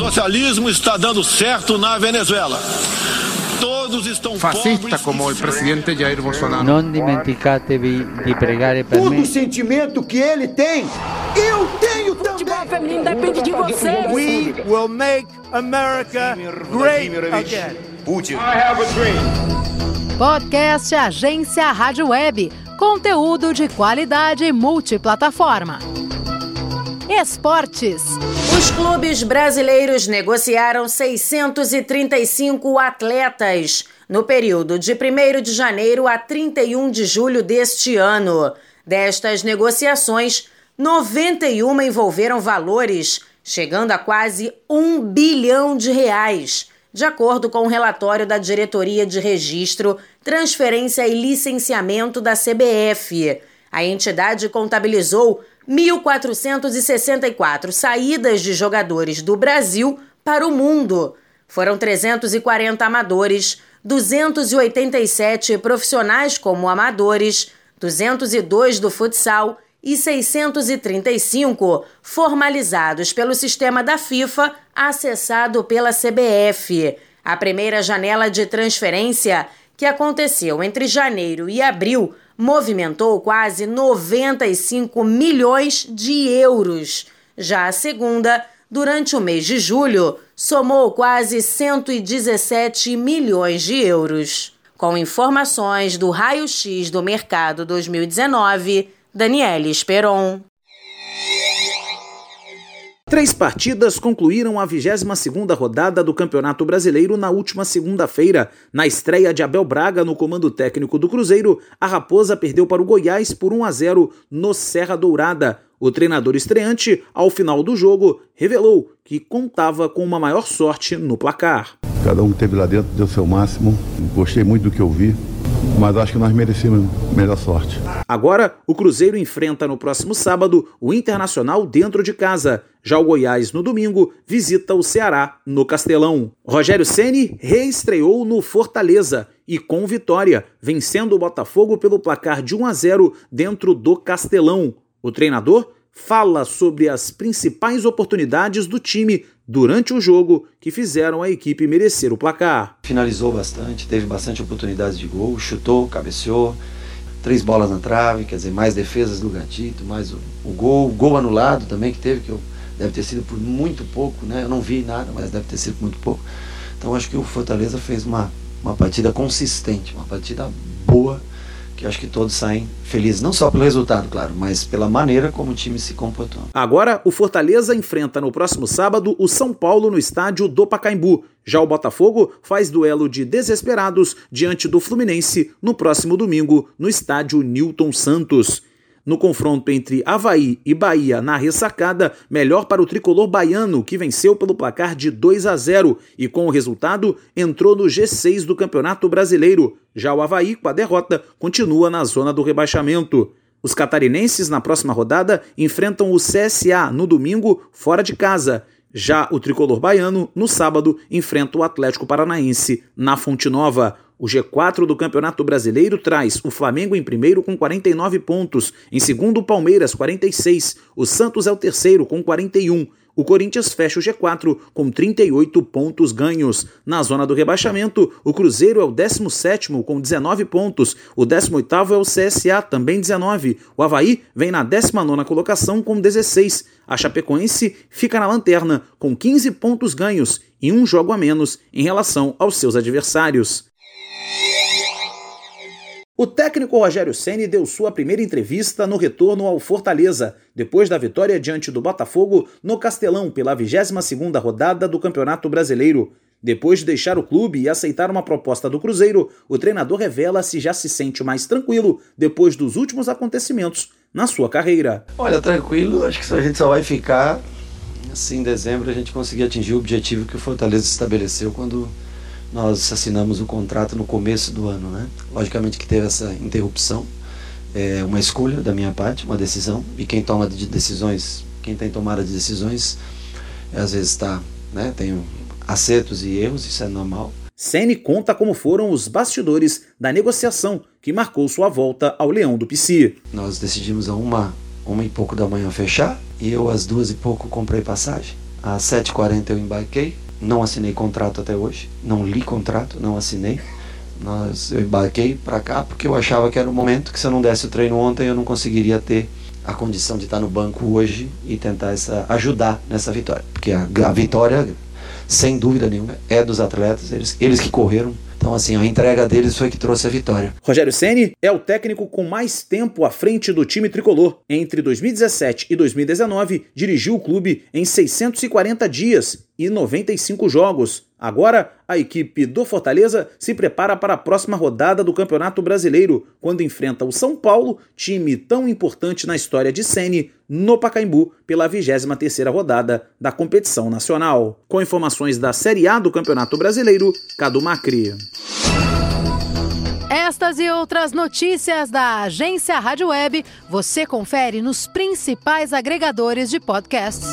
socialismo está dando certo na Venezuela. Todos estão Fascista como o presidente Jair Bolsonaro. Não dimenticatevi di pregare per Todo me. sentimento que ele tem, eu tenho também. Futebol feminino depende de você. We will make America great again. Putin. I have a dream. Podcast Agência Rádio Web. Conteúdo de qualidade multiplataforma. Esportes. Clubes brasileiros negociaram 635 atletas no período de 1 de janeiro a 31 de julho deste ano. Destas negociações, 91 envolveram valores chegando a quase um bilhão de reais, de acordo com o um relatório da Diretoria de Registro, Transferência e Licenciamento da CBF. A entidade contabilizou 1.464 saídas de jogadores do Brasil para o mundo. Foram 340 amadores, 287 profissionais como amadores, 202 do futsal e 635 formalizados pelo sistema da FIFA, acessado pela CBF. A primeira janela de transferência, que aconteceu entre janeiro e abril, movimentou quase 95 milhões de euros. Já a segunda, durante o mês de julho, somou quase 117 milhões de euros. Com informações do Raio X do Mercado 2019, Daniele Esperon. Três partidas concluíram a 22ª rodada do Campeonato Brasileiro na última segunda-feira. Na estreia de Abel Braga no comando técnico do Cruzeiro, a Raposa perdeu para o Goiás por 1 a 0 no Serra Dourada. O treinador estreante, ao final do jogo, revelou que contava com uma maior sorte no placar. Cada um que teve lá dentro deu seu máximo. Gostei muito do que eu vi mas acho que nós merecemos melhor sorte. Agora, o Cruzeiro enfrenta no próximo sábado o Internacional dentro de casa. Já o Goiás, no domingo, visita o Ceará no Castelão. Rogério Ceni reestreou no Fortaleza e com vitória, vencendo o Botafogo pelo placar de 1 a 0 dentro do Castelão. O treinador fala sobre as principais oportunidades do time durante o jogo que fizeram a equipe merecer o placar. Finalizou bastante, teve bastante oportunidades de gol, chutou, cabeceou, três bolas na trave, quer dizer, mais defesas do Gatito, mais o, o gol, gol anulado também que teve, que eu, deve ter sido por muito pouco, né? Eu não vi nada, mas deve ter sido muito pouco. Então acho que o Fortaleza fez uma, uma partida consistente, uma partida que acho que todos saem felizes, não só pelo resultado, claro, mas pela maneira como o time se comportou. Agora, o Fortaleza enfrenta no próximo sábado o São Paulo no estádio do Pacaembu. Já o Botafogo faz duelo de desesperados diante do Fluminense no próximo domingo no estádio Newton Santos. No confronto entre Havaí e Bahia na ressacada, melhor para o tricolor baiano, que venceu pelo placar de 2 a 0 e, com o resultado, entrou no G6 do Campeonato Brasileiro. Já o Havaí, com a derrota, continua na zona do rebaixamento. Os catarinenses, na próxima rodada, enfrentam o CSA no domingo, fora de casa. Já o tricolor baiano, no sábado, enfrenta o Atlético Paranaense na Fonte Nova. O G4 do Campeonato Brasileiro traz o Flamengo em primeiro com 49 pontos, em segundo o Palmeiras 46, o Santos é o terceiro com 41. O Corinthians fecha o G4 com 38 pontos ganhos. Na zona do rebaixamento, o Cruzeiro é o 17º com 19 pontos, o 18º é o CSA, também 19. O Havaí vem na 19ª colocação com 16. A Chapecoense fica na lanterna com 15 pontos ganhos e um jogo a menos em relação aos seus adversários. O técnico Rogério Ceni deu sua primeira entrevista no retorno ao Fortaleza, depois da vitória diante do Botafogo no Castelão pela 22ª rodada do Campeonato Brasileiro. Depois de deixar o clube e aceitar uma proposta do Cruzeiro, o treinador revela se já se sente mais tranquilo depois dos últimos acontecimentos na sua carreira. Olha, tranquilo, acho que a gente só vai ficar se em dezembro a gente conseguir atingir o objetivo que o Fortaleza estabeleceu quando nós assinamos o contrato no começo do ano, né? Logicamente que teve essa interrupção, é uma escolha da minha parte, uma decisão, e quem toma de decisões, quem tem tomada de decisões, às vezes está, né? Tem acertos e erros, isso é normal. Ceni conta como foram os bastidores da negociação que marcou sua volta ao Leão do Pici. Nós decidimos a uma, uma e pouco da manhã fechar, e eu às duas e pouco comprei passagem Às 7h40 eu embarquei, não assinei contrato até hoje, não li contrato, não assinei. Nós, eu embarquei para cá porque eu achava que era o momento que se eu não desse o treino ontem eu não conseguiria ter a condição de estar no banco hoje e tentar essa, ajudar nessa vitória. Porque a, a vitória, sem dúvida nenhuma, é dos atletas, eles, eles que correram então, assim, a entrega deles foi que trouxe a vitória. Rogério Ceni é o técnico com mais tempo à frente do time tricolor. Entre 2017 e 2019, dirigiu o clube em 640 dias e 95 jogos. Agora, a equipe do Fortaleza se prepara para a próxima rodada do Campeonato Brasileiro, quando enfrenta o São Paulo, time tão importante na história de Sene, no Pacaembu, pela 23ª rodada da competição nacional. Com informações da Série A do Campeonato Brasileiro, Cadu Macri. Estas e outras notícias da agência Rádio Web você confere nos principais agregadores de podcasts.